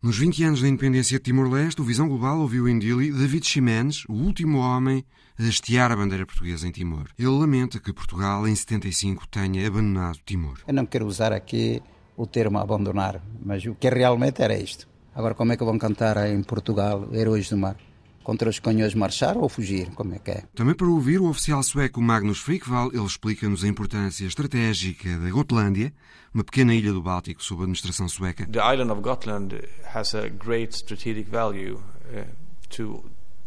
Nos 20 anos da independência de Timor-Leste, o Visão Global ouviu em Dili David Ximenes, o último homem a hastear a bandeira portuguesa em Timor. Ele lamenta que Portugal, em 75, tenha abandonado Timor. Eu não quero usar aqui o termo abandonar, mas o que realmente era isto. Agora, como é que vão cantar em Portugal Heróis do Mar? Contra os canhões marchar ou fugir? Como é que é? Também para ouvir o oficial sueco Magnus Frikval, ele explica-nos a importância estratégica da Gotlândia, uma pequena ilha do Báltico sob administração sueca. The island of Gotland has a great strategic value uh, to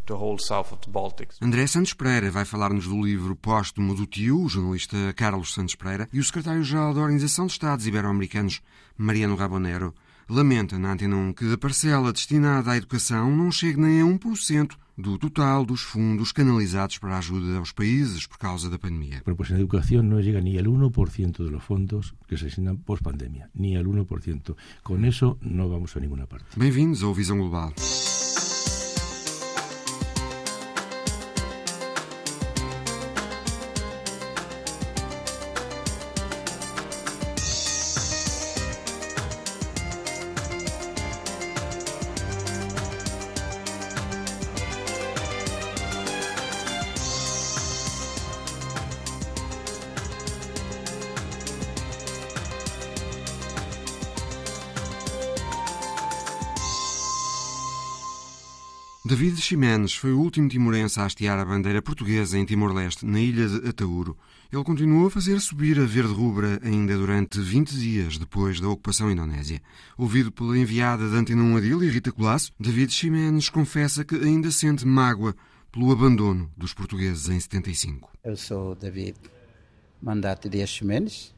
the whole south of the Baltic. André Santos Pereira vai falar-nos do livro póstumo do tio, o jornalista Carlos Santos Pereira, e o secretário-geral da Organização de Estados Ibero-Americanos, Mariano Rabonero, lamenta na Antena 1 que a parcela destinada à educação não chegue nem a 1% do total dos fundos canalizados para a ajuda aos países por causa da pandemia. Bueno, pues en educación no llega ni al 1% de los fondos que se asignan post-pandemia, ni al 1%. Con eso no vamos a ninguna parte. Bem-vindos ao Visão Global. David Ximenes foi o último timorense a hastear a bandeira portuguesa em Timor-Leste, na ilha de Atauro. Ele continuou a fazer subir a verde rubra ainda durante 20 dias depois da ocupação indonésia. Ouvido pela enviada de Antena 1 Adil e Rita Colasso, David Ximenes confessa que ainda sente mágoa pelo abandono dos portugueses em 75. Eu sou David Mandato Dias Ximenes,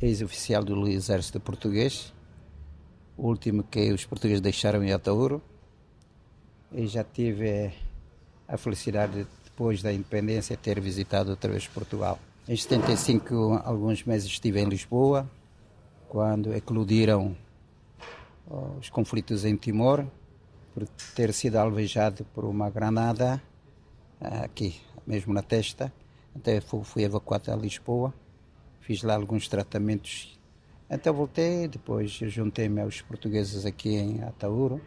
ex-oficial do Exército Português, o último que os portugueses deixaram em Atauro. E já tive a felicidade, depois da independência, de ter visitado outra vez Portugal. Em 75, alguns meses estive em Lisboa, quando eclodiram os conflitos em Timor, por ter sido alvejado por uma granada aqui, mesmo na testa. Até fui evacuado a Lisboa, fiz lá alguns tratamentos. Então voltei, depois juntei-me aos portugueses aqui em Atauro.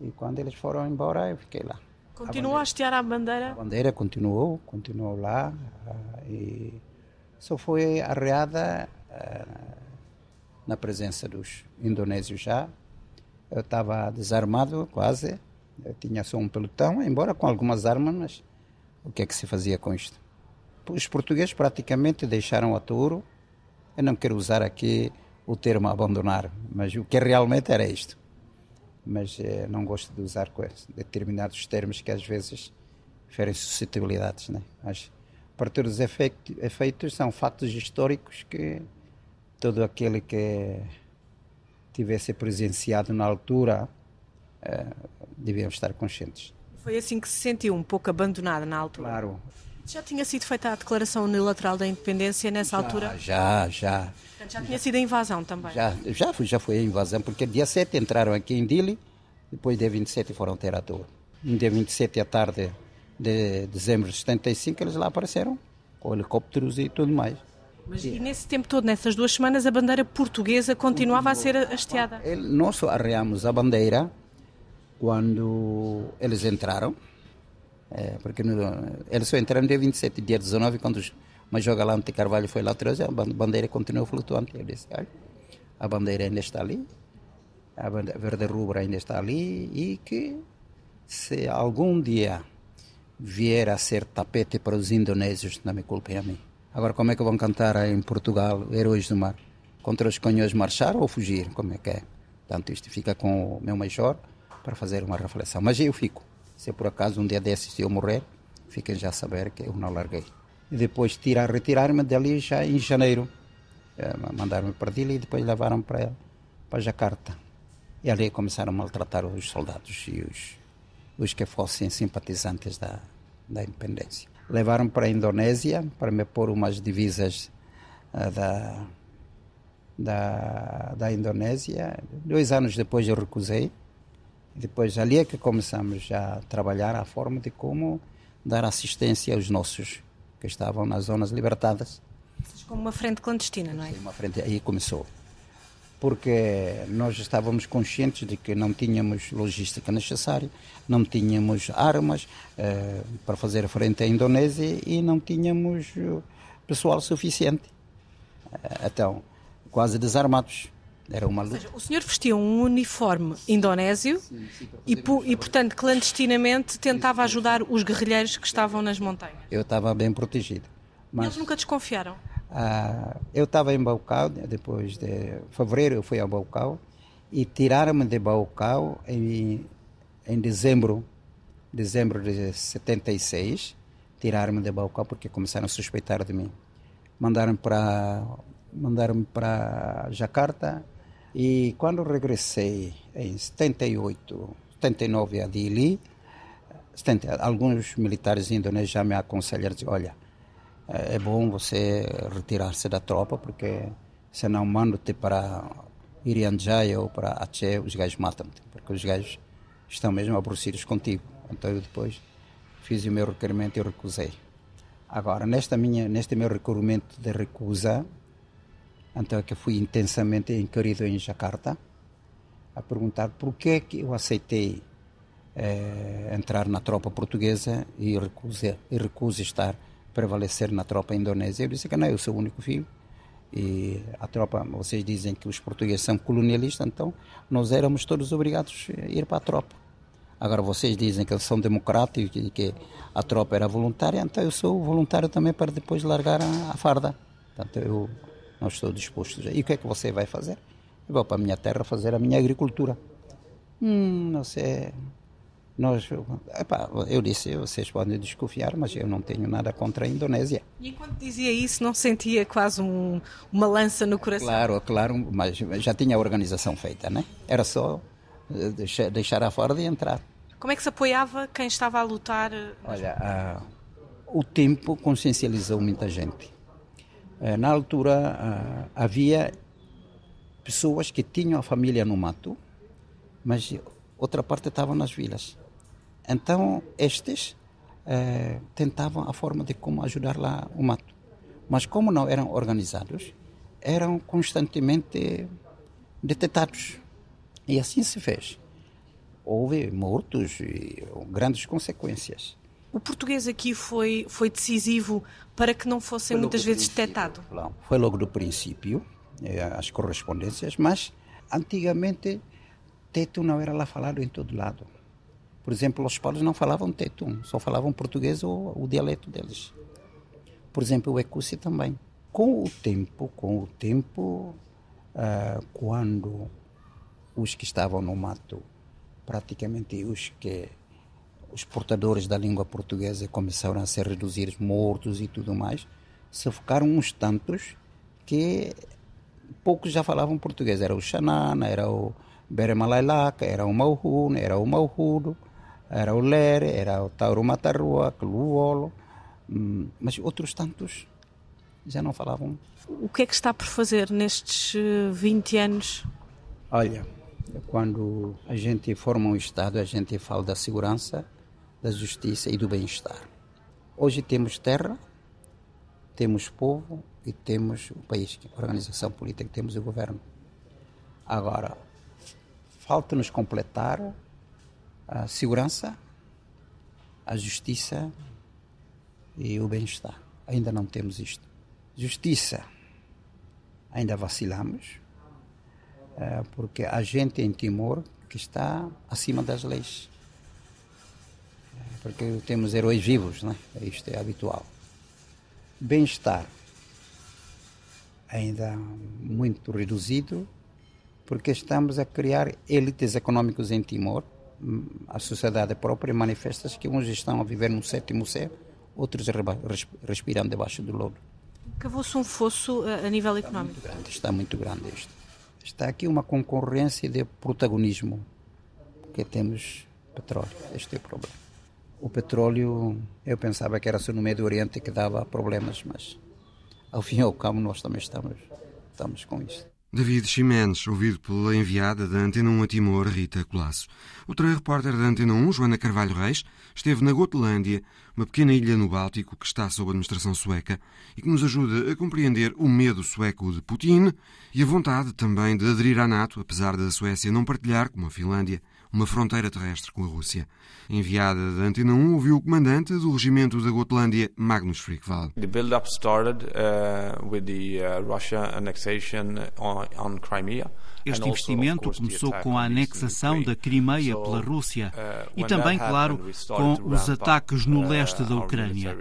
E quando eles foram embora, eu fiquei lá. Continuou a, a hastear a bandeira? A bandeira continuou, continuou lá. E só foi arreada na presença dos indonésios já. Eu estava desarmado quase, eu tinha só um pelotão, embora com algumas armas, mas o que é que se fazia com isto? Os portugueses praticamente deixaram a touro. Eu não quero usar aqui o termo abandonar, mas o que realmente era isto mas eh, não gosto de usar determinados termos que às vezes ferem suscetibilidades. Né? Mas, para todos os efeitos, efeitos, são fatos históricos que todo aquele que tivesse presenciado na altura eh, deviam estar conscientes. Foi assim que se sentiu, um pouco abandonada na altura? Claro. Já tinha sido feita a declaração unilateral da independência nessa já, altura? Já, já. Portanto, já tinha sido a invasão também? Já, já, foi, já foi a invasão, porque dia 7 entraram aqui em Dili, depois dia 27 foram ter a toa. No dia 27 à tarde de dezembro de 75 eles lá apareceram, com helicópteros e tudo mais. Mas e nesse tempo todo, nessas duas semanas, a bandeira portuguesa continuava a ser hasteada? Nós arreamos a bandeira quando eles entraram, é, porque no, eles só entraram dia 27, dia 19, quando o Major Galante Carvalho foi lá atrás, a bandeira continuou flutuante. Eu disse, a bandeira ainda está ali, a verde rubra ainda está ali e que se algum dia vier a ser tapete para os indonésios, não me culpem a mim. Agora, como é que vão cantar em Portugal Heróis do Mar? Contra os canhões marchar ou fugir? Como é que é? Portanto, isto fica com o meu major para fazer uma reflexão. Mas eu fico. Se por acaso um dia desses eu morrer, fiquem já a saber que eu não larguei. E depois tirar, retirar-me dali já em janeiro. É, Mandaram-me para Dili e depois levaram para, para Jacarta. E ali começaram a maltratar os soldados e os, os que fossem simpatizantes da, da independência. Levaram para a Indonésia para me pôr umas divisas uh, da, da, da Indonésia. Dois anos depois eu recusei. Depois ali é que começamos a trabalhar a forma de como dar assistência aos nossos que estavam nas zonas libertadas. Como uma frente clandestina, não é? Uma frente, aí começou. porque nós estávamos conscientes de que não tínhamos logística necessária, não tínhamos armas eh, para fazer frente à Indonésia e não tínhamos eh, pessoal suficiente. Eh, então, quase desarmados. Era uma luta. Ou seja, o senhor vestia um uniforme indonésio sim, sim, e, e, portanto, clandestinamente tentava ajudar os guerrilheiros que estavam nas montanhas. Eu estava bem protegido. Mas... Eles nunca desconfiaram? Ah, eu estava em Baucau, depois de fevereiro eu fui a Baucau e tiraram-me de Baucau em, em dezembro, dezembro de 76, tiraram-me de Baucau porque começaram a suspeitar de mim. Mandaram para mandaram para Jakarta e quando regressei em 78, 79 a Dili, 70, alguns militares indonésios já me aconselharam, olha, é, é bom você retirar-se da tropa, porque senão mando-te para Irianjaya ou para Aceh, os gajos matam-te, porque os gajos estão mesmo aborrecidos contigo. Então eu depois fiz o meu requerimento e recusei. Agora, nesta minha, neste meu requerimento de recusa, então é que fui intensamente inquirido em Jakarta, a perguntar por que, que eu aceitei é, entrar na tropa portuguesa e recuso, e recuso estar prevalecer na tropa indonésia. Eu disse que não, eu sou o único filho. E a tropa, vocês dizem que os portugueses são colonialistas, então nós éramos todos obrigados a ir para a tropa. Agora vocês dizem que eles são democráticos e que a tropa era voluntária, então eu sou voluntário também para depois largar a, a farda. Portanto, eu não estou disposto. E o que é que você vai fazer? Eu vou para a minha terra fazer a minha agricultura. Hum, não sei, nós, epá, eu disse, vocês podem desconfiar, mas eu não tenho nada contra a Indonésia. E enquanto dizia isso, não sentia quase um, uma lança no coração? Claro, claro, mas já tinha a organização feita, né? Era só eh, deixar, deixar a fora e entrar. Como é que se apoiava quem estava a lutar? Olha, o tempo consciencializou muita gente. Eh, na altura havia pessoas que tinham a família no mato, mas outra parte estava nas vilas. Então, estes eh, tentavam a forma de como ajudar lá o mato. Mas como não eram organizados, eram constantemente detetados. E assim se fez. Houve mortos e grandes consequências. O português aqui foi, foi decisivo para que não fossem muitas vezes detectado? Não, foi logo do princípio, eh, as correspondências, mas antigamente teto não era lá falado em todo lado. Por exemplo, os paulos não falavam tetum, só falavam português ou o dialeto deles. Por exemplo, o Ecusi também. Com o tempo, com o tempo, uh, quando os que estavam no mato, praticamente os que os portadores da língua portuguesa começaram a ser reduzidos, mortos e tudo mais, se ficaram uns tantos que poucos já falavam português. Era o Xanana, era o Beremalailaka, era o Mauhun, era o Mauhudo, era o Lere, era o Tauro Matarrua, Luolo, hum, mas outros tantos já não falavam. O que é que está por fazer nestes 20 eh, anos? Olha, quando a gente forma um Estado, a gente fala da segurança, da justiça e do bem-estar. Hoje temos terra, temos povo e temos o país, a organização política, temos o governo. Agora, falta-nos completar a segurança, a justiça e o bem-estar. Ainda não temos isto. Justiça, ainda vacilamos, é, porque a gente em Timor que está acima das leis. Porque temos heróis vivos, né? isto é habitual. Bem-estar, ainda muito reduzido, porque estamos a criar elites econômicas em Timor a sociedade própria manifesta-se que uns estão a viver no sétimo céu, outros respiram debaixo do lodo. Cavou-se um fosso a nível económico? Está muito grande, está muito grande isto. Está aqui uma concorrência de protagonismo, que temos petróleo, este é o problema. O petróleo, eu pensava que era só no Médio Oriente que dava problemas, mas ao fim e ao cabo nós também estamos, estamos com isso. David Ximenes, ouvido pela enviada da Antena 1 a Timor, Rita Colasso. Outra repórter da Antena 1, Joana Carvalho Reis, esteve na Gotlândia, uma pequena ilha no Báltico que está sob administração sueca e que nos ajuda a compreender o medo sueco de Putin e a vontade também de aderir à NATO, apesar da Suécia não partilhar, como a Finlândia, uma fronteira terrestre com a Rússia. Enviada da Antena 1, ouviu o comandante do regimento da Gotlândia, Magnus Frikvall. The build-up started uh, with the uh, Russia annexation on, on Crimea. Este investimento começou com a anexação da Crimeia pela Rússia uh, e também, claro, com os ataques no uh, leste da Ucrânia.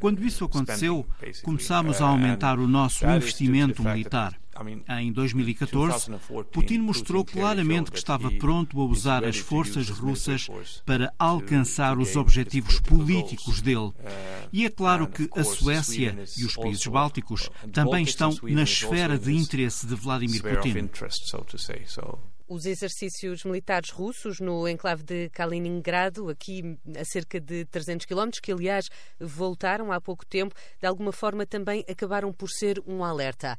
Quando isso aconteceu, começámos a aumentar o nosso investimento militar. Em 2014, Putin mostrou claramente que estava pronto a usar as forças russas para alcançar os objetivos políticos dele. E é claro que a Suécia e os países bálticos também estão na esfera de interesse de Vladimir Putin. Os exercícios militares russos no enclave de Kaliningrado, aqui a cerca de 300 quilómetros, que aliás voltaram há pouco tempo, de alguma forma também acabaram por ser um alerta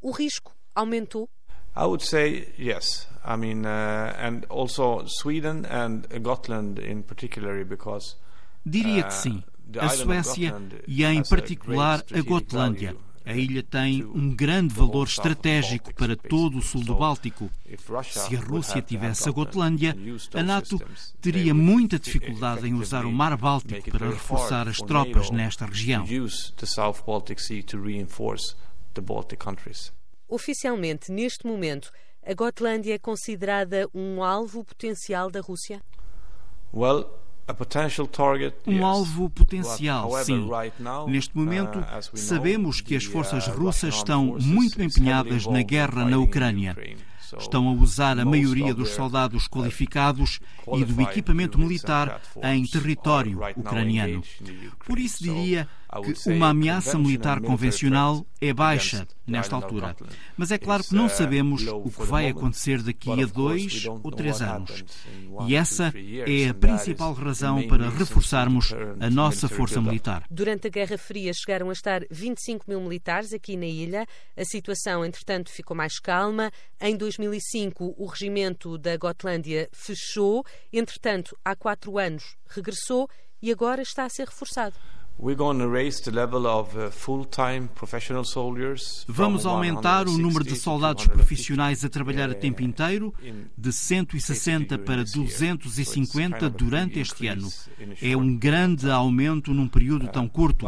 o risco aumentou? I would say yes. I mean, uh, and also Sweden and Gotland in particular, because Diria que uh, sim. A Suécia e, em particular, a Gotlândia. A ilha tem um grande valor estratégico para todo o sul do Báltico. Se a Rússia tivesse a Gotlândia, a NATO teria muita dificuldade em usar o Mar Báltico para reforçar as tropas nesta região. Oficialmente, neste momento, a Gotlândia é considerada um alvo potencial da Rússia? Well, um alvo potencial, sim. Neste momento, uh, sabemos que as forças uh, russas estão muito empenhadas na guerra na Ucrânia. Estão a usar a maioria dos soldados qualificados e do equipamento militar em território ucraniano. Por isso diria que uma ameaça militar convencional é baixa nesta altura. Mas é claro que não uh, sabemos o que vai acontecer daqui a dois ou três anos. E essa é a principal razão para reforçarmos a nossa força militar. Durante a Guerra Fria chegaram a estar 25 mil militares aqui na ilha. A situação, entretanto, ficou mais calma. Em 2005, o regimento da Gotlândia fechou. Entretanto, há quatro anos regressou e agora está a ser reforçado. Vamos aumentar o número de soldados profissionais a trabalhar a tempo inteiro de 160 para 250 durante este ano. É um grande aumento num período tão curto.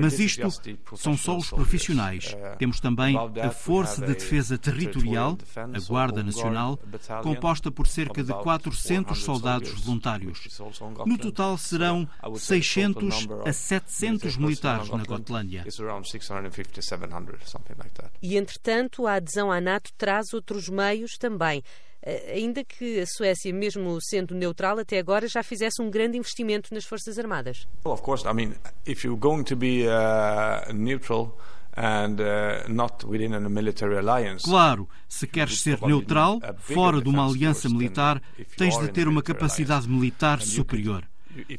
Mas isto são só os profissionais. Uh, Temos também a Força de Defesa Territorial, a Guarda Nacional, composta por cerca de 400 soldados voluntários. No total serão 600 a 700 700 militares na Gotlândia. E, entretanto, a adesão à NATO traz outros meios também eh, ainda que a Suécia, mesmo sendo neutral até agora, já fizesse um grande investimento nas Forças Armadas. Well, of course, I mean, if you're going to be uh, neutral and uh, not within a military alliance. Claro, se queres ser neutral, fora de uma aliança militar, tens de ter uma capacidade militar superior.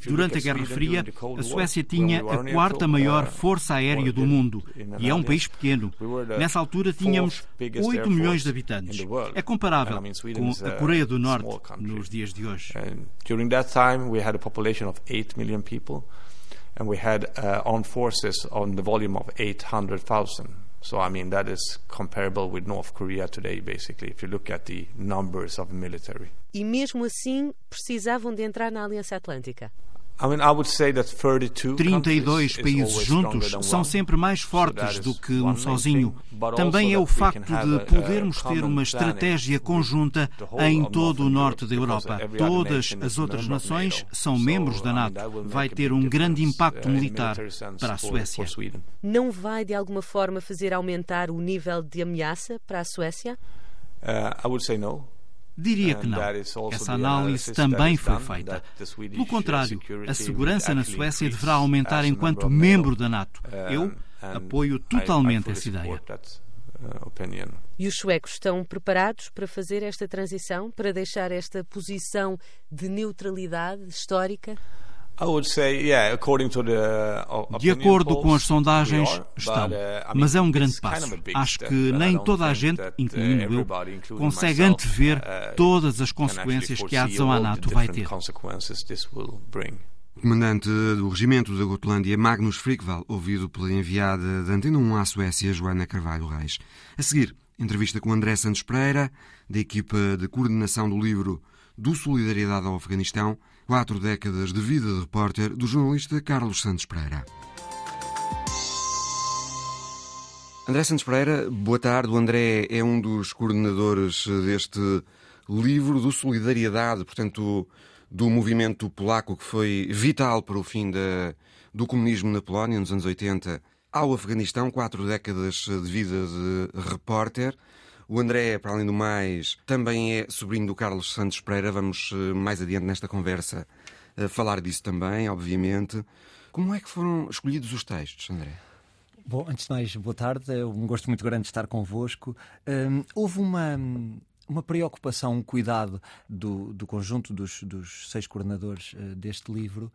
Durante a Guerra Fria, a Suécia tinha a quarta maior força aérea do mundo e é um país pequeno. Nessa altura tínhamos 8 milhões de habitantes. É comparável com a Coreia do Norte nos dias de hoje. During that time, we had a population of 8 million people and we had uh, armed forces on the volume of 800,000. So, I mean, that is comparable with North Korea today, basically, if you look at the numbers of military. E mesmo assim precisavam de entrar na Aliança Atlântica. 32 países juntos são sempre mais fortes do que um sozinho. Também é o facto de podermos ter uma estratégia conjunta em todo o norte da Europa. Todas as outras nações são membros da NATO. Vai ter um grande impacto militar para a Suécia. Não vai, de alguma forma, fazer aumentar o nível de ameaça para a Suécia? Uh, I would say no. Diria que não. Essa análise também foi feita. Pelo contrário, a segurança na Suécia deverá aumentar enquanto membro da NATO. Eu apoio totalmente essa ideia. Uh, e os suecos estão preparados para fazer esta transição, para deixar esta posição de neutralidade histórica? De acordo com as sondagens, estão. Uh, Mas é um grande passo. Acho que nem toda a gente, uh, incluindo eu, consegue antever uh, todas as consequências que a adesão à NATO vai ter. Comandante do regimento da Gotlândia, Magnus Frikval, ouvido pela enviada da Antena 1 à Suécia, Joana Carvalho Reis. A seguir, entrevista com André Santos Pereira, da equipa de coordenação do livro Do Solidariedade ao Afeganistão, Quatro décadas de vida de repórter do jornalista Carlos Santos Pereira. André Santos Pereira, boa tarde. O André é um dos coordenadores deste livro do Solidariedade, portanto, do movimento polaco que foi vital para o fim do comunismo na Polónia nos anos 80 ao Afeganistão, quatro décadas de vida de repórter. O André, para além do mais, também é sobrinho do Carlos Santos Pereira. Vamos eh, mais adiante nesta conversa eh, falar disso também, obviamente. Como é que foram escolhidos os textos, André? Bom, antes de mais, boa tarde. É um gosto muito grande de estar convosco. Um, houve uma, uma preocupação, um cuidado do, do conjunto dos, dos seis coordenadores uh, deste livro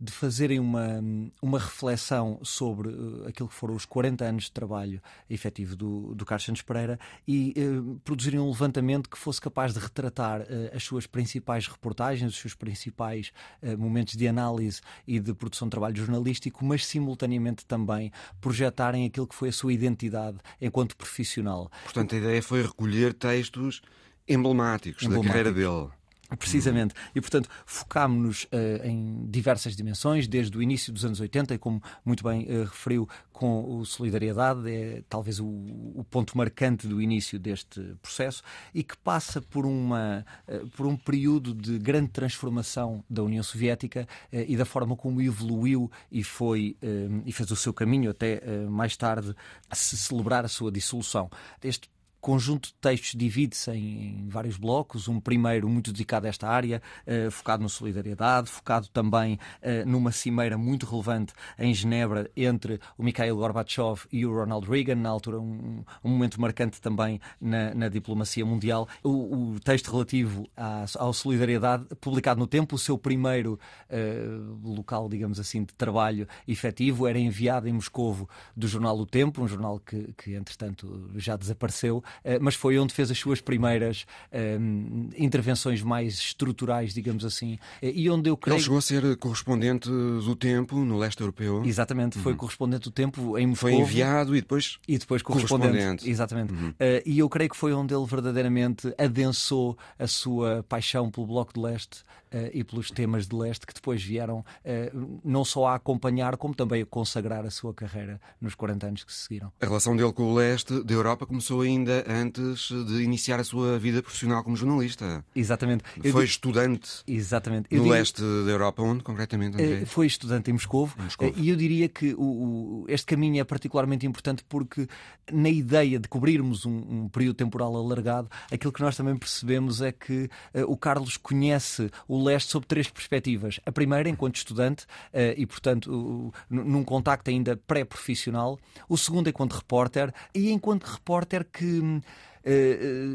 de fazerem uma, uma reflexão sobre uh, aquilo que foram os 40 anos de trabalho efetivo do, do Carlos Santos Pereira e uh, produzirem um levantamento que fosse capaz de retratar uh, as suas principais reportagens, os seus principais momentos de análise e de produção de trabalho jornalístico, mas simultaneamente também projetarem aquilo que foi a sua identidade enquanto profissional. Portanto, a ideia foi recolher textos emblemáticos, emblemáticos. da carreira dele. Precisamente. E, portanto, focámos-nos uh, em diversas dimensões, desde o início dos anos 80, e como muito bem uh, referiu, com o Solidariedade, é talvez o, o, ponto marcante do início deste processo, e que passa por, uma, uh, por um período de grande transformação da União Soviética e da forma como evoluiu e foi e fez o seu caminho até mais tarde se celebrar a sua dissolução. Este conjunto de textos divide-se em, em, vários blocos. Um primeiro muito dedicado a esta área, uh, focado na solidariedade, focado também uh, numa cimeira muito relevante em Genebra entre o Mikhail Gorbachev e o Ronald Reagan, na altura um, um momento marcante também na, na diplomacia mundial. O, o texto relativo à, à, solidariedade, publicado no tempo, o seu primeiro uh, local, digamos assim, de trabalho efetivo, era enviado em Moscovo do jornal O Tempo, um jornal que, que entretanto já desapareceu, eh, mas foi onde fez as suas primeiras um, eh, intervenções mais estruturais, digamos assim, eh, e onde eu creio... Ele chegou a ser correspondente do Tempo no leste europeu. Exatamente, foi uhum. correspondente do Tempo em Moscou. Foi enviado e depois, e depois correspondente. correspondente. Exatamente. Uhum. Uh, e eu creio que foi onde ele verdadeiramente adensou a sua paixão pelo Bloco de Leste uh, e pelos temas de leste que depois vieram uh, não só a acompanhar, como também a consagrar a sua carreira nos 40 anos que se seguiram. A relação dele com o leste da Europa começou ainda antes de iniciar a sua vida profissional como jornalista. Exatamente. Eu foi digo... estudante Exatamente. no digo... leste da Europa, onde concretamente? André? Uh, foi estudante em Moscou. e eu diria que o, o, este caminho é particularmente importante porque na ideia de cobrirmos um, um, período temporal alargado, aquilo que nós também percebemos é que o Carlos conhece o leste sob três perspectivas. A primeira, enquanto estudante, uh, e portanto num contacto ainda pré-profissional. O segundo, enquanto repórter. E enquanto repórter que eh, eh,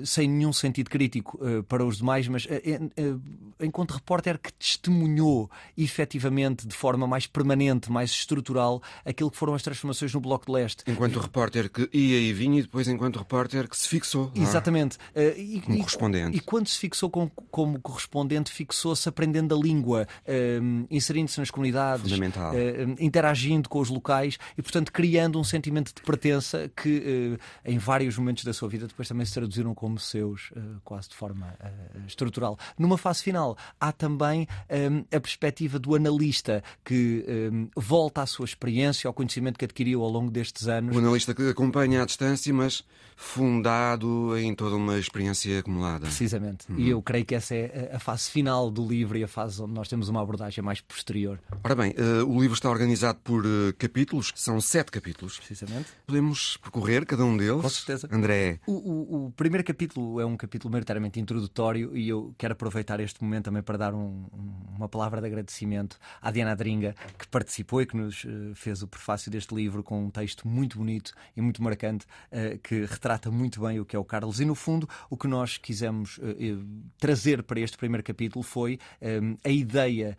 sem nenhum sentido crítico uh, para os demais, mas enquanto repórter que testemunhou efetivamente de forma mais permanente, mais estrutural, aquilo que foram as transformações no Bloco de Leste. Enquanto repórter que ia e vinha e depois enquanto repórter que se fixou. Lá, Exatamente. E, como correspondente. E, e, quando se fixou como, como correspondente, fixou-se aprendendo a língua, inserindo-se nas comunidades, interagindo com os locais e, portanto, criando um sentimento de pertença que, em vários momentos da sua vida, depois também se traduziram como seus, uh, quase de forma uh, estrutural. Numa fase final, há também ehm, a perspectiva do analista que ehm, volta à sua experiência, ao conhecimento que adquiriu ao longo destes anos. O analista que acompanha à distância, mas fundado em toda uma experiência acumulada. Precisamente. Uhum. E eu creio que essa é a fase final do livro e a fase onde nós temos uma abordagem mais posterior. Ora bem, uh, o livro está organizado por capítulos, são sete capítulos. Precisamente. Podemos percorrer cada um deles? Com certeza. André. O, o, o primeiro capítulo é um capítulo maioritariamente introdutório e eu quero aproveitar este momento também para dar um, uma palavra de agradecimento à Diana Dringa, que participou e que nos uh, fez o prefácio deste livro com um texto muito bonito e muito marcante, uh, que retrata muito bem o que é o Carlos. E no fundo, o que nós quisemos uh, trazer para este primeiro capítulo foi a ideia,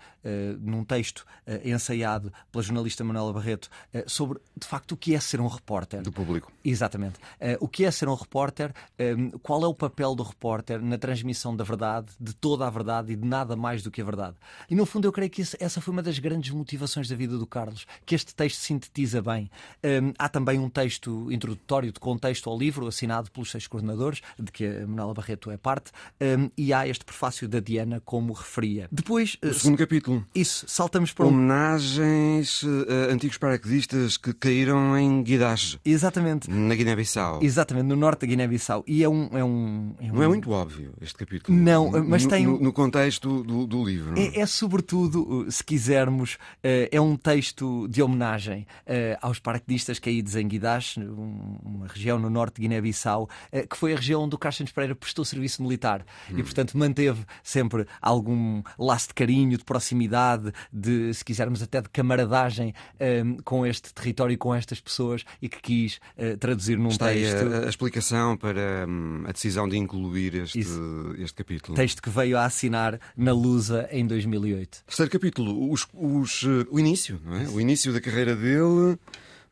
num texto ensaiado pela jornalista Manuela Barreto, sobre de facto o que é ser um repórter. Do público. Exatamente. o que é ser um repórter, um, qual é o papel do repórter na transmissão da verdade, de toda a verdade e de nada mais do que a verdade. E no fundo eu creio que essa foi uma das grandes motivações da vida do Carlos, que este texto sintetiza bem. Um, há também um texto introdutório de contexto ao livro, assinado pelos seis coordenadores, de que a Manuela Barreto é parte, um, e há este prefácio da Diana como referia. Depois. O uh, segundo capítulo. Isso, saltamos para. Homenagens a antigos paraquedistas que caíram em Guidache. Exatamente. Na Guiné-Bissau. Exatamente, no norte da Guiné-Bissau. E é um, é um, é um... Não é muito óbvio este capítulo. Não, mas no, tem. No, no contexto do, do livro. É, é, sobretudo, se quisermos, eh, é um texto de homenagem eh, aos paraquedistas caídos em Guidache, uma região no norte de Guiné-Bissau, que foi a região onde o Carlos Pereira prestou serviço militar hum. e, portanto, manteve sempre algum laço de carinho, de proximidade, de, se quisermos, até de camaradagem com este território e com estas pessoas e que quis traduzir num Está texto. A, a, explicação para hum, a decisão de incluir este, este capítulo. Texto que veio a assinar na Lusa em 2008. Terceiro capítulo, os, os, eh, o início, não é? O início da carreira dele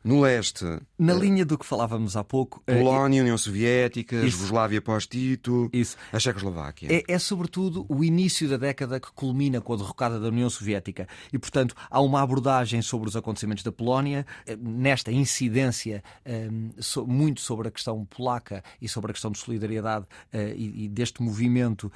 no leste. Na linha do que falávamos há pouco. Eh, Polónia, União Soviética, isso, Jugoslávia pós-Tito, a Checoslováquia. É, é, sobretudo o início da década que culmina com a derrocada da União Soviética. E, portanto, há uma abordagem sobre os acontecimentos da Polónia, eh, nesta incidência muito sobre a questão polaca e sobre a questão de solidariedade e, deste movimento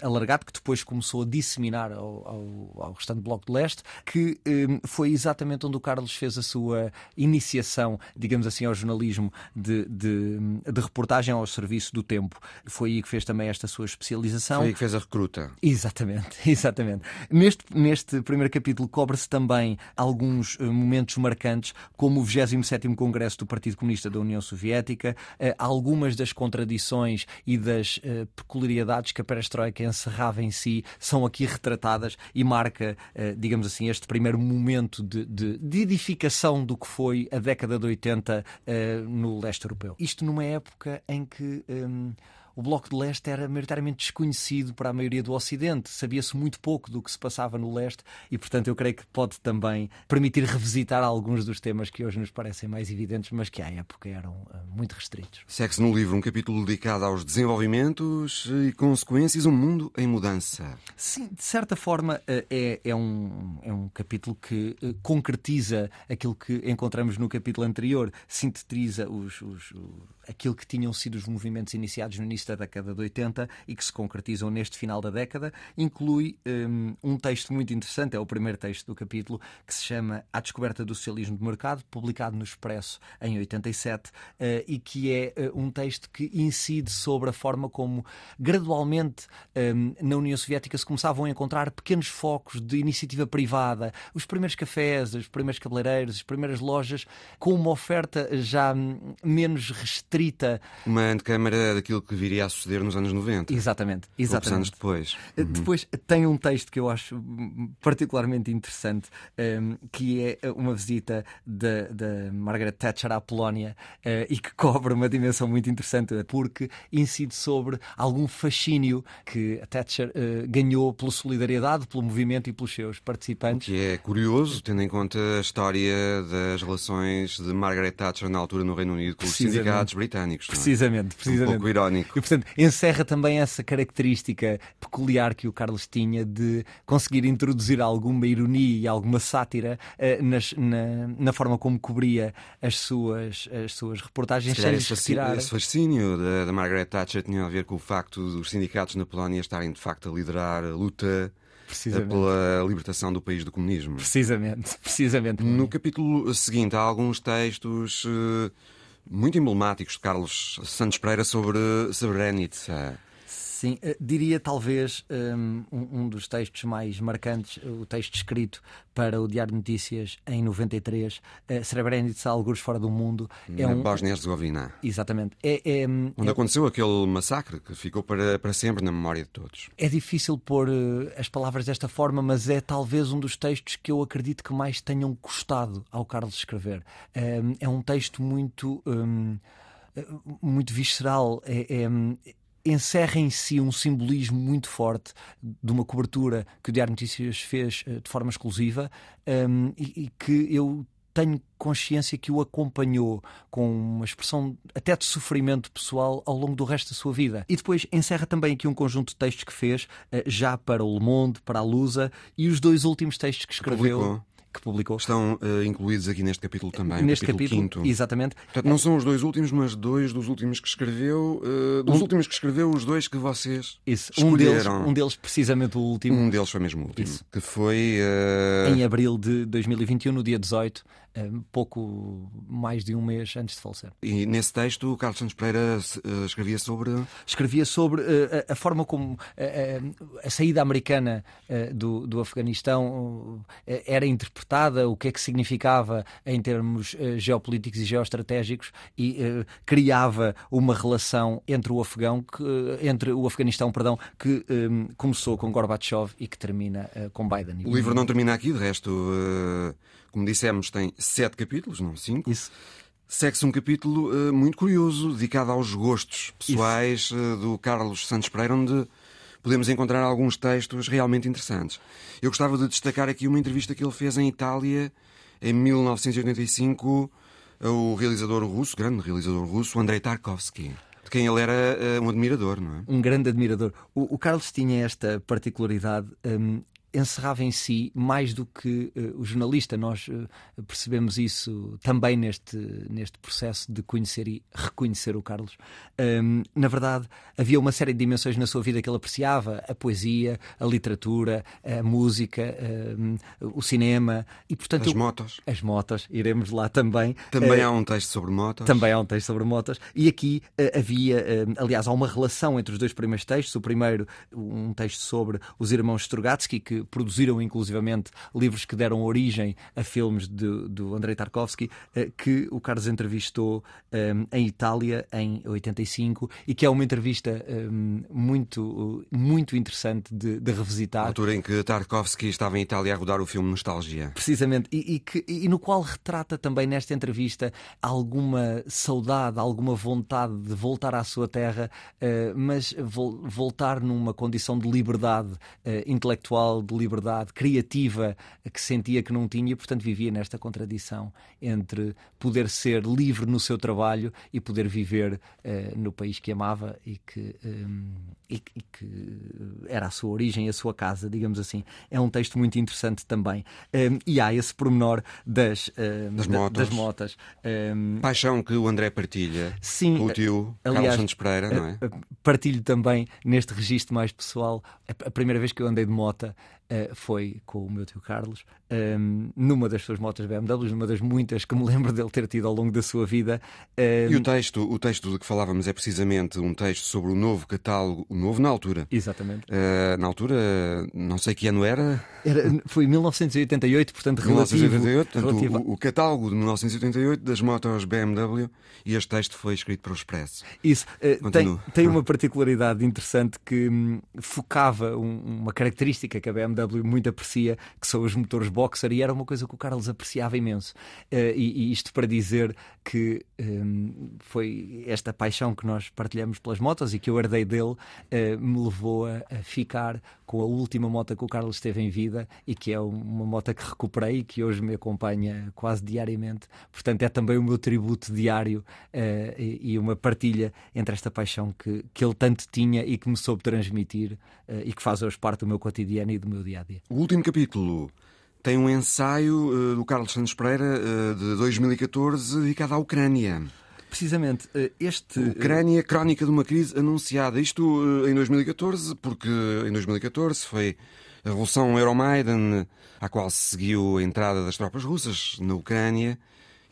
alargado que depois começou a disseminar ao, ao, ao restante Bloco de Leste, que foi exatamente onde o Carlos fez a sua iniciação, digamos assim, ao jornalismo de, de, de, reportagem ao serviço do tempo. Foi aí que fez também esta sua especialização. Foi aí que fez a recruta. Exatamente, exatamente. Neste, neste primeiro capítulo cobre-se também alguns uh, momentos marcantes, como o 27 Congresso do Partido Comunista da União Soviética, uh, algumas das contradições e das uh, peculiaridades que a perestroika encerrava em si são aqui retratadas e marca, digamos assim, este primeiro momento de, de, de edificação do que foi a década de 80 uh, no leste europeu. Isto numa época em que. Um, o Bloco de Leste era maioritariamente desconhecido para a maioria do Ocidente. Sabia-se muito pouco do que se passava no Leste e, portanto, eu creio que pode também permitir revisitar alguns dos temas que hoje nos parecem mais evidentes, mas que à época eram uh, muito restritos. Segue-se no livro um capítulo dedicado aos desenvolvimentos e consequências, um mundo em mudança. Sim, de certa forma uh, é, é, um, é um capítulo que uh, concretiza aquilo que encontramos no capítulo anterior, sintetiza os, os, aquilo que tinham sido os movimentos iniciados no início da década de 80 e que se concretizam neste final da década, inclui um, um texto muito interessante, é o primeiro texto do capítulo, que se chama A Descoberta do Socialismo de Mercado, publicado no Expresso em 87, uh, e que é uh, um texto que incide sobre a forma como gradualmente um, na União Soviética se começavam a encontrar pequenos focos de iniciativa privada, os primeiros cafés, os primeiros cabeleireiros, as primeiras lojas, com uma oferta já hum, menos restrita restrita. Uma antecâmara daquilo que viria a suceder nos anos 90. Exatamente. exatamente. anos depois. Eh, uhum. Depois tem um texto que eu acho particularmente interessante, um, que é uma visita da Margaret Thatcher à Polónia uh, e que cobre uma dimensão muito interessante, porque incide sobre algum fascínio que a Thatcher uh, ganhou pela solidariedade, pelo movimento e pelos seus participantes. O que é curioso, tendo em conta a história das relações de Margaret Thatcher na altura no Reino Unido com os sindicatos britânicos. Precisamente, precisamente. Um pouco irónico. E, portanto, encerra também essa característica peculiar que o Carlos tinha de conseguir introduzir alguma ironia e alguma sátira uh, nas, na, na, forma como cobria as suas, as suas reportagens sem esse, retirar. esse fascínio da, da Margaret Thatcher tinha a ver com o facto dos sindicatos na Polónia estarem de facto a liderar a luta pela libertação do país do comunismo. Precisamente, precisamente. No capítulo seguinte há alguns textos uh, muito emblemáticos de Carlos Santos Pereira sobre Srebrenica. Sim, uh, diria talvez um, um, dos textos mais marcantes, o texto escrito para o Diário de Notícias em 93, uh, Srebrenica, Algures Fora do Mundo. Na é um, Bósnia-Herzegovina. Exatamente. É, é, Onde é, aconteceu aquele massacre que ficou para, para sempre na memória de todos. É difícil pôr uh, as palavras desta forma, mas é talvez um dos textos que eu acredito que mais tenham custado ao Carlos escrever. Um, é um texto muito. Um, muito visceral, é, é, encerra em si um simbolismo muito forte de uma cobertura que o Diário Notícias fez uh, de forma exclusiva um, e, e, que eu tenho consciência que o acompanhou com uma expressão até de sofrimento pessoal ao longo do resto da sua vida. E depois encerra também aqui um conjunto de textos que fez, uh, já para o Le Monde, para a Lusa, e os dois últimos textos que escreveu. Publicou que publicou. Estão uh, incluídos aqui neste capítulo também. Neste capítulo, capítulo, quinto. exatamente. Portanto, não são os dois últimos, mas dois dos últimos que escreveu. Uh, dos um... últimos que escreveu, os dois que vocês Isso. Um deles, um deles, precisamente o último. Um deles foi mesmo o último. Isso. Que foi. Uh... Em abril de 2021, no dia 18, pouco mais de um mês antes de falecer. E nesse texto, o Carlos Santos Pereira escrevia sobre. Escrevia sobre a, a forma como a, a, saída americana do, do Afeganistão era interpretada, o que é que significava em termos uh, geopolíticos e geoestratégicos e uh, criava uma relação entre o Afegão, que, uh, entre o Afeganistão, perdão, que um, começou com Gorbachev e que termina com Biden. O livro não termina aqui, de resto, como dissemos, tem sete capítulos, não cinco. Isso. Segue-se um capítulo uh, muito curioso, dedicado aos gostos pessoais uh, do Carlos Santos Pereira, onde podemos encontrar alguns textos realmente interessantes. Eu gostava de destacar aqui uma entrevista que ele fez em Itália em 1985 ao realizador russo, grande realizador russo, Andrei Tarkovsky de quem ele era uh, um admirador, não é? Um grande admirador. O, o Carlos tinha esta particularidade. Um, encerrava em si mais do que uh, o jornalista. Nós uh, percebemos isso também neste, neste processo de conhecer e reconhecer o Carlos. Um, na verdade, havia uma série de dimensões na sua vida que ele apreciava: a poesia, a literatura, a música, um, o cinema e, portanto, as motos. As motos, iremos lá também. Também uh, há um texto sobre motos. Também há um texto sobre motos. E aqui havia, aliás, há uma relação entre os dois primeiros textos. O primeiro, um texto sobre os irmãos Strugatsky, que produziram inclusivamente livros que deram origem a filmes de, do Andrei Tarkovsky, eh, que o Carlos entrevistou um, eh, em Itália em 85 e que é uma entrevista um, eh, muito, muito interessante de, de revisitar. A altura em que Tarkovsky estava em Itália a rodar o filme Nostalgia. Precisamente, e, e, que, e no qual retrata também nesta entrevista alguma saudade, alguma vontade de voltar à sua terra, mas vo voltar numa condição de liberdade intelectual, de liberdade criativa que sentia que não tinha, e portanto vivia nesta contradição entre poder ser livre no seu trabalho e poder viver uh, no país que amava e que, um, e, e, que era a sua origem, a sua casa, digamos assim. É um texto muito interessante também. Um, e há esse pormenor das, um, das motas. Das motas. Paixão que o André partilha Sim, com o tio aliás, Carlos Santos Pereira, não é? Partilho também neste registro mais pessoal. A primeira vez que eu andei de mota uh, foi com o meu tio Carlos, um, ehm, numa das suas motas BMW, numa das muitas que me lembro dele ter tido ao longo da sua vida. Um... E o ehm, texto, o texto de que falávamos é precisamente um texto sobre o novo catálogo, o novo na altura. Exatamente. Uh, na altura, não sei que ano era. era foi 1988, portanto, 1988, relativo, portanto, relativo... O, o, catálogo de 1988 das motos BMW e este texto foi escrito para o Expresso. Isso. Uh, tem, tem uma particularidade interessante que hum, focava um, uma característica que a BMW muito aprecia, que são os motores boxer, e era uma coisa que o Carlos apreciava imenso. Uh, e, e, isto para dizer que um, foi esta paixão que nós partilhamos pelas motos e que eu herdei dele, uh, me levou a, a, ficar com a última moto que o Carlos teve em vida e que é uma moto que recuperei e que hoje me acompanha quase diariamente. Portanto, é também o meu tributo diário uh, e, uma partilha entre esta paixão que, que ele tanto tinha e que me soube transmitir e que faz hoje parte do meu cotidiano e do meu dia a dia. O último capítulo tem um ensaio uh, do Carlos Santos Pereira uh, de 2014 dedicado à Ucrânia. Precisamente, uh, este. Ucrânia, crónica de uma crise anunciada. Isto em 2014, porque em 2014 foi a Revolução Euromaidan, à qual se seguiu a entrada das tropas russas na Ucrânia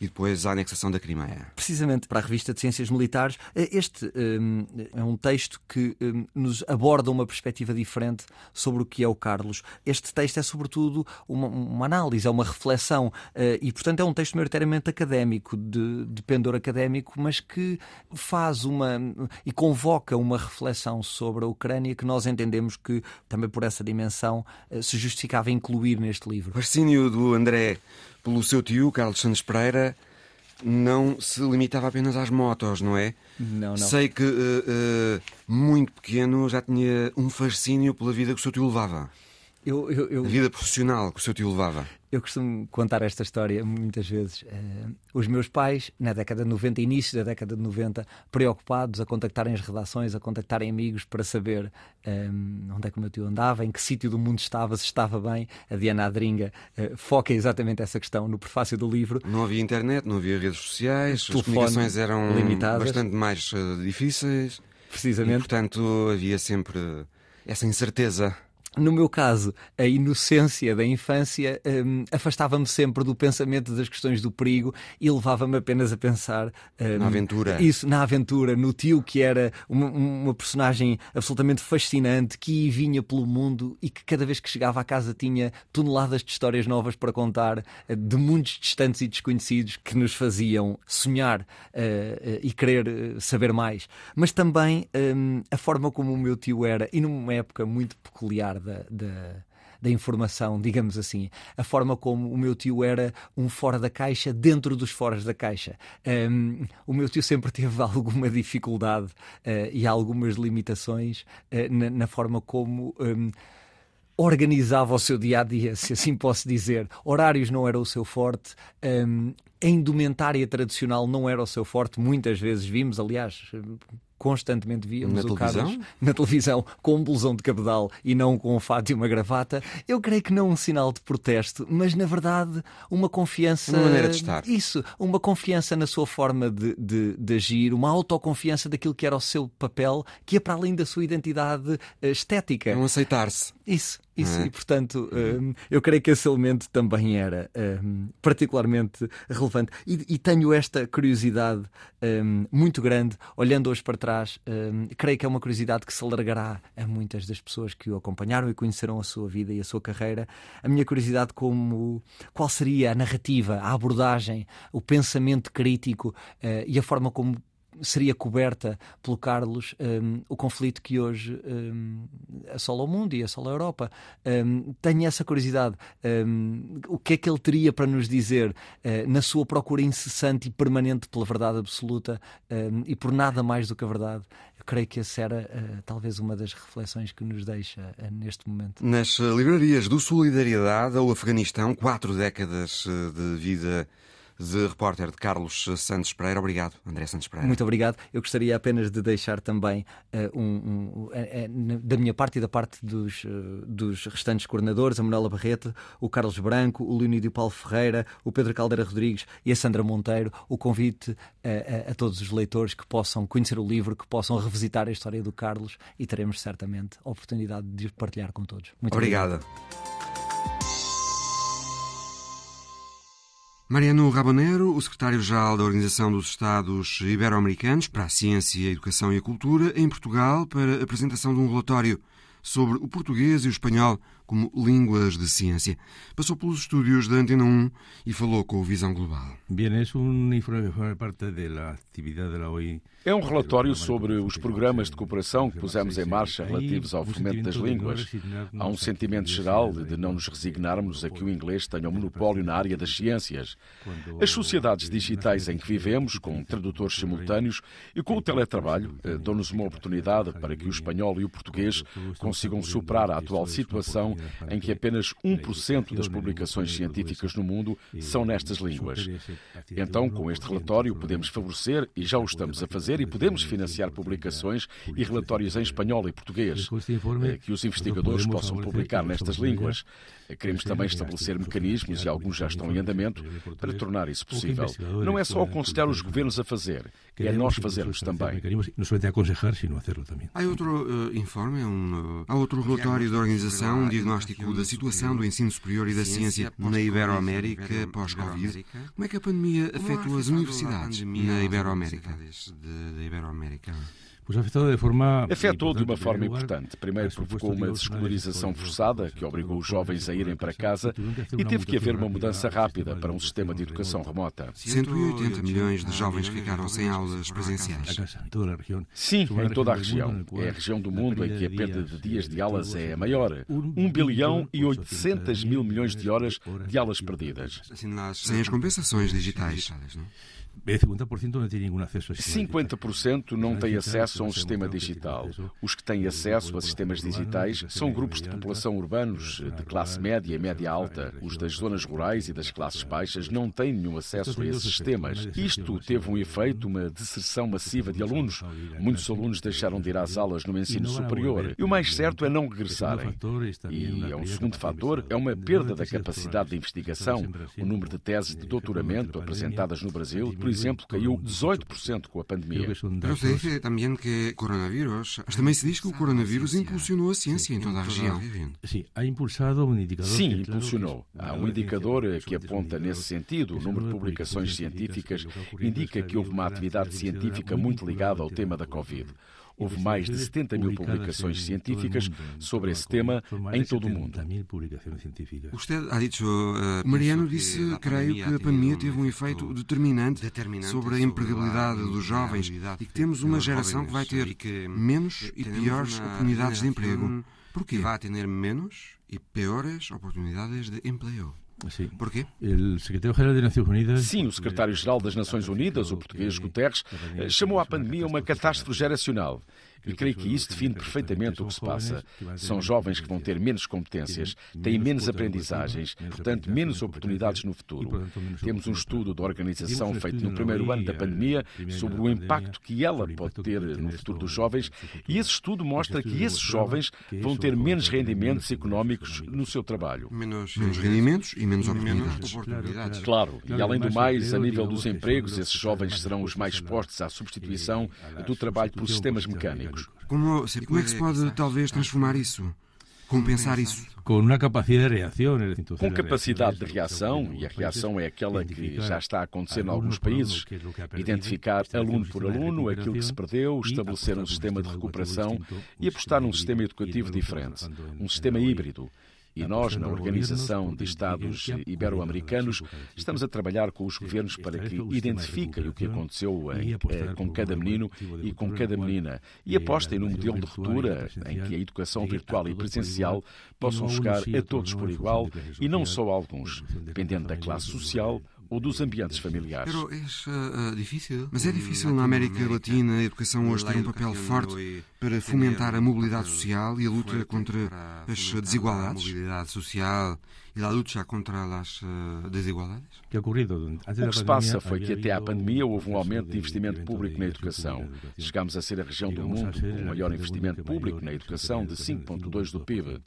e depois a anexação da Crimeia. Precisamente para a revista de Ciências Militares, eh, este um, é um texto que um, nos aborda uma perspectiva diferente sobre o que é o Carlos. Este texto é, sobretudo, uma, uma análise, é uma reflexão uh, e, portanto, é um texto maioritariamente académico, de, de pendor académico, mas que faz uma e convoca uma reflexão sobre a Ucrânia que nós entendemos que, também por essa dimensão, uh, se justificava incluir neste livro. O fascínio do André pelo seu tio, Carlos Santos Pereira, não se limitava apenas às motos, não é? Não, não. Sei que, uh, uh, muito pequeno, já tinha um fascínio pela vida que o seu tio levava. Eu, eu, eu... A vida profissional que o seu tio levava. Eu costumo contar esta história muitas vezes. Uh, os meus pais, na década de 90, início da década de 90, preocupados a contactarem as redações, a contactarem amigos para saber um, onde é que o meu tio andava, em que sítio do mundo estava, se estava bem. A Diana Adringa uh, foca exatamente essa questão no prefácio do livro. Não havia internet, não havia redes sociais, as comunicações eram limitadas. bastante mais uh, difíceis. Precisamente. E, portanto, havia sempre essa incerteza no meu caso, a inocência da infância um, afastava-me sempre do pensamento das questões do perigo e levava-me apenas a pensar um, na aventura. Isso, na aventura, no tio que era uma, uma, personagem absolutamente fascinante que vinha pelo mundo e que cada vez que chegava à casa tinha toneladas de histórias novas para contar eh, de mundos distantes e desconhecidos que nos faziam sonhar uh, uh, e querer saber mais. Mas também um, a forma como o meu tio era, e numa época muito peculiar da, da, da informação, digamos assim. A forma como o meu tio era um fora da caixa dentro dos foras da caixa. Um, o meu tio sempre teve alguma dificuldade uh, e algumas limitações uh, na, na, forma como. Um, organizava o seu dia a dia, se assim posso dizer. Horários não era o seu forte, um, a indumentária tradicional não era o seu forte. Muitas vezes vimos, aliás, constantemente víamos na o televisão? Carlos na televisão com um blusão de cabedal e não com um fato e uma gravata. Eu creio que não um sinal de protesto, mas na verdade uma confiança. Uma maneira de estar. Isso, uma confiança na sua forma de, de, de agir, uma autoconfiança daquilo que era o seu papel, que ia para além da sua identidade eh, estética. É um aceitar-se. Isso, isso. É? E portanto, um, eu creio que esse elemento também era um, particularmente relevante. E, e, tenho esta curiosidade um, muito grande, olhando hoje para trás atrás, um, creio que é uma curiosidade que se alargará a muitas das pessoas que o acompanharam e conheceram a sua vida e a sua carreira. A minha curiosidade como qual seria a narrativa, a abordagem, o pensamento crítico uh, e a forma como seria coberta pelo Carlos um, o conflito que hoje um, assola o mundo e assola a Europa. Um, tenho essa curiosidade. Um, o que é que ele teria para nos dizer uh, na sua procura incessante e permanente pela verdade absoluta um, e por nada mais do que a verdade? Eu creio que essa era uh, talvez uma das reflexões que nos deixa uh, neste momento. Nas livrarias do Solidariedade ao Afeganistão, quatro décadas de vida de repórter de Carlos Santos Pereira. Obrigado, André Santos Pereira. Muito obrigado. Eu gostaria apenas de deixar também uh, um, um, uh, da minha parte e da parte dos, uh, dos restantes coordenadores, a Manuela Barreto, o Carlos Branco, o Leonídio Paulo Ferreira, o Pedro Caldeira Rodrigues e a Sandra Monteiro, o convite a, a todos os leitores que possam conhecer o livro, que possam revisitar a história do Carlos e teremos certamente a oportunidade de partilhar com todos. Muito obrigado. obrigado. Mariano Rabanero, o secretário-geral da Organização dos Estados Ibero-Americanos para a Ciência, a Educação e a Cultura, em Portugal, para a apresentação de um relatório sobre o português e o espanhol como línguas de ciência. Passou pelos estúdios da Antena 1 e falou com o Visão Global. É um relatório sobre os programas de cooperação que pusemos em marcha relativos ao fomento das línguas. Há um sentimento geral de não nos resignarmos a que o inglês tenha o um monopólio na área das ciências. As sociedades digitais em que vivemos, com tradutores simultâneos e com o teletrabalho, eh, dão-nos uma oportunidade para que o espanhol e o português consigam superar a atual situação em que apenas 1% das publicações científicas no mundo são nestas línguas. Então, com este relatório, podemos favorecer, e já o estamos a fazer, e podemos financiar publicações e relatórios em espanhol e português, eh, que os investigadores possam publicar nestas línguas. Queremos também estabelecer mecanismos, e alguns já estão em andamento, para tornar isso possível. Não é só aconselhar os governos a fazer, é nós fazermos também. Há outro uh, informe, um Há outro relatório da organização, um diagnóstico da situação do ensino superior e da ciência na Iberoamérica pós-Covid. Como é que a pandemia afetou as universidades na Iberoamérica? Afetou de forma afetou de uma forma importante. Primeiro provocou uma desescolarização forçada que obrigou os jovens a irem para casa e teve que haver uma mudança rápida para um sistema de educação remota. 180 milhões de jovens ficaram sem aulas presenciais. Sim, em toda a região. É a região do mundo em que a perda de dias de aulas é a maior. 1 bilhão e 800 mil milhões de horas de aulas perdidas. Sem as compensações digitais. 50% não tem nenhum acesso a 50% não têm acesso a um sistema digital. Os que têm acesso a sistemas digitais são grupos de população urbanos de classe média e média alta. Os das zonas rurais e das classes baixas não têm nenhum acesso a esses sistemas. Isto teve um efeito, uma deserção massiva de alunos. Muitos alunos deixaram de ir às aulas no ensino superior. E o mais certo é não regressarem. E é um segundo fator, é uma perda da capacidade de investigação. O número de teses de doutoramento apresentadas no Brasil por exemplo, caiu 18% com a pandemia. Pero se diz também que coronavírus, mas também se diz que o coronavírus impulsionou a ciência em toda a região. Sim, ha impulsado um indicador. Sim, impulsionou. Há um indicador que aponta nesse sentido. O número de publicações científicas indica que houve uma atividade científica muito ligada ao tema da Covid. Houve mais de 70 mil publicações científicas sobre esse tema em todo o mundo. Uh, Mariano disse, creio que a pandemia teve um efeito determinante sobre a empregabilidade dos jovens e que temos uma geração que vai ter menos e piores oportunidades de emprego. Porquê? Vai ter menos e piores oportunidades de emprego. Sim. Porquê? O secretário-geral das Nações Unidas. Sim, o secretário-geral das Nações Unidas, o português Guterres, eh, chamou a pandemia uma catástrofe geracional. E creio que isso define perfeitamente o que se passa. São jovens que vão ter menos competências, têm menos aprendizagens, portanto, menos oportunidades no futuro. Temos um estudo da organização feito no primeiro ano da pandemia sobre o impacto que ela pode ter no futuro dos jovens, e esse estudo mostra que esses jovens vão ter menos rendimentos económicos no seu trabalho. Menos, menos rendimentos e menos oportunidades. Claro, e além do mais, a nível dos empregos, esses jovens serão os mais expostos à substituição do trabalho por sistemas mecânicos. Como, como é que se pode talvez transformar isso? compensar isso? Com uma capacidade de reação. Com capacidade de reação, e a reação é aquela que já está a acontecer em alguns países. Identificar aluno por aluno aquilo que se perdeu, estabelecer um sistema de recuperação e apostar num sistema educativo diferente, um sistema híbrido e nós, na Organização de Estados Ibero-Americanos, estamos a trabalhar com os governos para que identifiquem o que aconteceu em, eh, com cada menino e com cada menina. E apostem num modelo de ruptura em que a educação virtual e presencial possam chegar a todos por igual e não só a alguns, dependendo da classe social ou dos ambientes familiares. Pero é uh, difícil. Mas é difícil na América Latina a educação hoje ter um papel forte para fomentar a mobilidade social e a luta contra as desigualdades. A mobilidade social e a luta contra as desigualdades. O que se passa foi que até à pandemia houve um aumento de investimento público na educação. Chegámos a ser a região do mundo com o maior investimento público na educação de 5,2% do PIB.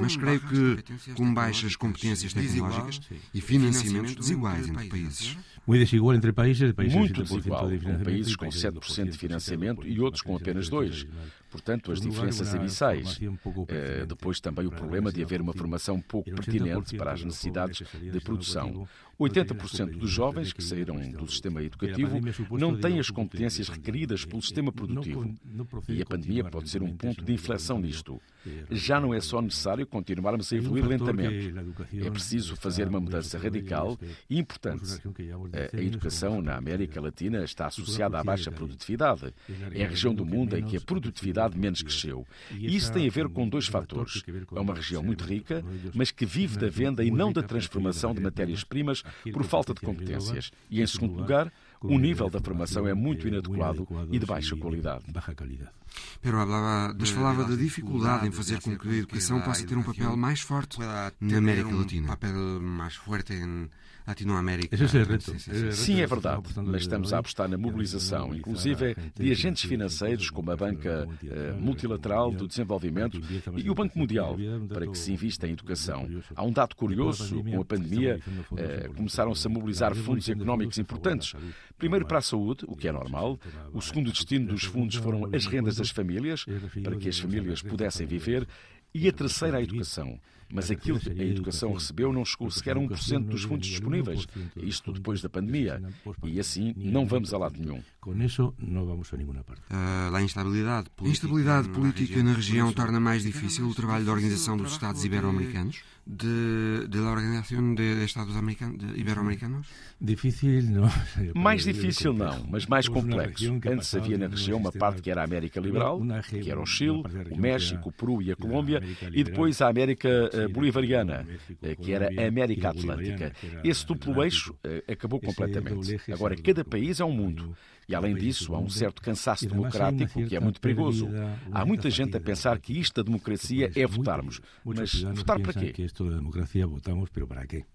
Mas creio que com baixas competências tecnológicas e financiamentos desiguais entre países. Muito desigual entre países, países muito desigual, com países com 7% de financiamento e outros com apenas 2%. Portanto, as diferenças abissais. Eh, depois também o problema de haver uma formação pouco pertinente para as necessidades de produção. 80% dos jovens que saíram do sistema educativo não têm as competências requeridas pelo sistema produtivo. E a pandemia pode ser um ponto de inflexão nisto. Já não é só necessário continuarmos a evoluir lentamente. É preciso fazer uma mudança radical e importante. A educação na América Latina está associada à baixa produtividade. É a região do mundo em que a produtividade menos cresceu. E isso tem a ver com dois fatores. É uma região muito rica, mas que vive da venda e não da transformação de matérias-primas por falta de competências. E, em segundo lugar, o nível da formação é muito inadequado e de baixa qualidade. Pero hablava, mas falava da dificuldade em fazer com que a educação passe a ter um papel mais forte na América Latina. Latinoamérica. Esse é o reto. Sim, é verdade, mas estamos a apostar na mobilização, inclusive de agentes financeiros como a Banca eh, Multilateral do Desenvolvimento e o Banco Mundial, para que se invista em educação. Há um dado curioso, com a pandemia eh, começaram-se a mobilizar fundos económicos importantes. Primeiro para a saúde, o que é normal. O segundo destino dos fundos foram as rendas das famílias, para que as famílias pudessem viver. E a terceira, a educação mas aquilo que a educação recebeu não chegou sequer a 1% dos fundos disponíveis, isto depois da pandemia, e assim não vamos a lado nenhum. Com isso, não vamos a nenhuma parte. Uh, a instabilidade política, a instabilidade política na região torna mais difícil o trabalho da Organização dos Estados Ibero-Americanos? De, de la Organização de, de Estados Americanos, de Ibero-Americanos? Difícil não. Mais difícil não, mas mais complexo. Antes havia na região uma parte que era a América Liberal, que era o Chile, o México, o Peru e a Colômbia, e depois a América eh, Bolivariana, eh, que era a América Atlântica. Esse duplo eixo eh, acabou completamente. Agora, cada país é um mundo. E, além disso, há um certo cansaço democrático que é muito perigoso. Há muita gente a pensar que isto da democracia é votarmos. Mas votar para quê?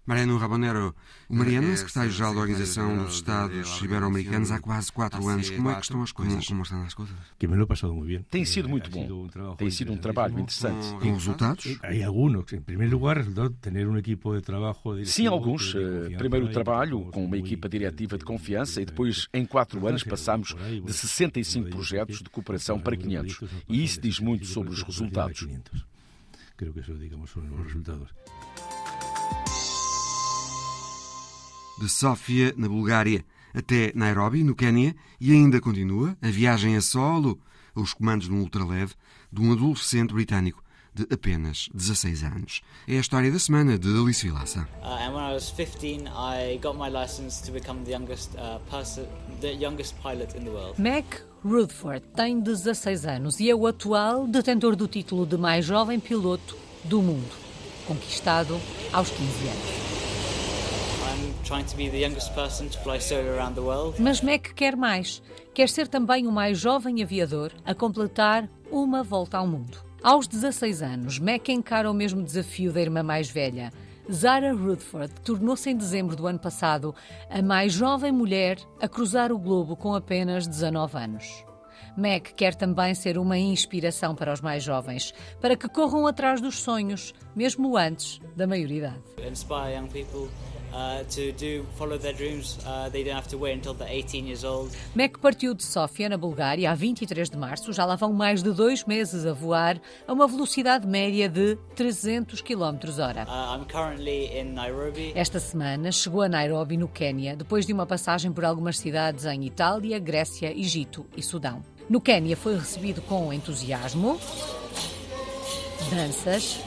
Mariano Rabonero, o Mariano é secretário-geral da Organização dos Estados Ibero-Americanos há quase quatro anos. Como é que estão as coisas? Como estão as coisas? Que me lo passado muito bem. Tem sido muito bom. Tem sido um trabalho interessante. Com resultados? Há alguns. Em primeiro lugar, ter um equipo de trabalho... Sim, alguns. Eh, primeiro o trabalho com uma equipa diretiva de confiança e depois, em quatro anos, passámos de 65 projetos de cooperação para 500. E isso diz muito sobre os resultados. Creo que eso, digamos, son los resultados. De Sófia, na Bulgária, até Nairobi, no Quênia, e ainda continua a viagem a solo, aos comandos de um ultraleve, de um adolescente britânico de apenas 16 anos. É a história da semana de Alice Vilaça. Uh, and when I was 15, I got my license to become the youngest uh, person, the youngest pilot in the world. Mac Rutherford tem 16 anos e é o atual detentor do título de mais jovem piloto do mundo, conquistado aos 15 anos. Mas Mac quer mais. Quer ser também o mais jovem aviador a completar uma volta ao mundo. Aos 16 anos, Mac encara o mesmo desafio da irmã mais velha. Zara Rutherford tornou-se em dezembro do ano passado a mais jovem mulher a cruzar o globo com apenas 19 anos. Mac quer também ser uma inspiração para os mais jovens, para que corram atrás dos sonhos, mesmo antes da maioridade. Inspire young people to do follow their dreams. Uh, they don't have to wait until they're 18 years old. Mac partiu de Sófia, na Bulgária, a 23 de março. Já lá vão mais de dois meses a voar a uma velocidade média de 300 km hora. Uh, I'm currently in Nairobi. Esta semana chegou a Nairobi, no Quênia, depois de uma passagem por algumas cidades em Itália, Grécia, Egito e Sudão. No Quênia foi recebido com entusiasmo, danças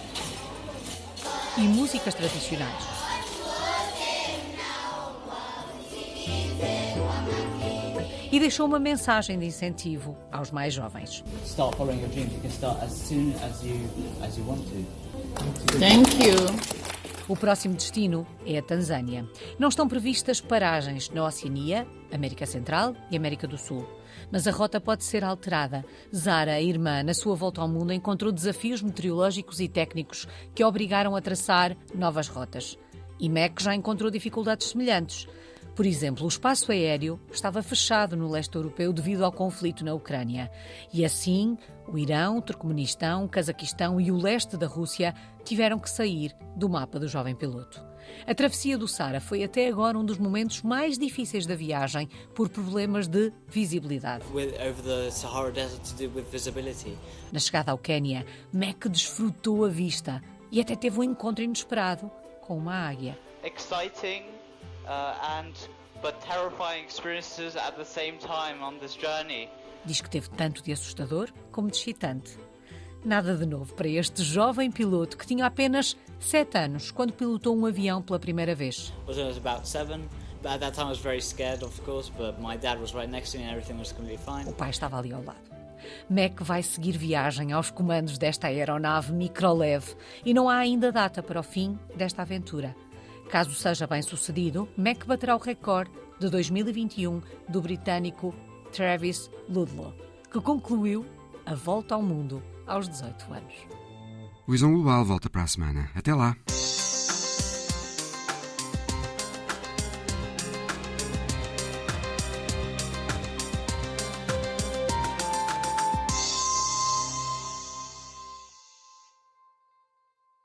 e músicas tradicionais. E deixou uma mensagem de incentivo aos mais jovens. Start following your dreams. You can start as soon as you as you want to. Thank you. O próximo destino é a Tanzânia. Não estão previstas paragens na Oceania, América Central e América do Sul. Mas a rota pode ser alterada. Zara, a irmã, na sua volta ao mundo, encontrou desafios meteorológicos e técnicos que a obrigaram a traçar novas rotas. E Mac já encontrou dificuldades semelhantes. Por exemplo, o espaço aéreo estava fechado no leste europeu devido ao conflito na Ucrânia. E assim, o Irão, o Turcomenistão, o Cazaquistão e o leste da Rússia tiveram que sair do mapa do jovem piloto. A travessia do Sara foi até agora um dos momentos mais difíceis da viagem por problemas de visibilidade. Na chegada ao Quênia, Mac desfrutou a vista e até teve um encontro inesperado com uma águia. Exciting and but terrifying experiences at the same time on this journey. Diz que teve tanto de assustador como de excitante. Nada de novo para este jovem piloto que tinha apenas 7 anos quando pilotou um avião pela primeira vez. O pai estava ali ao lado. Mac vai seguir viagem aos comandos desta aeronave microleve e não há ainda data para o fim desta aventura. Caso seja bem sucedido, Mac baterá o recorde de 2021 do britânico Travis Ludlow, que concluiu a volta ao mundo aos 18 anos. O Visão Global volta para a semana. Até lá!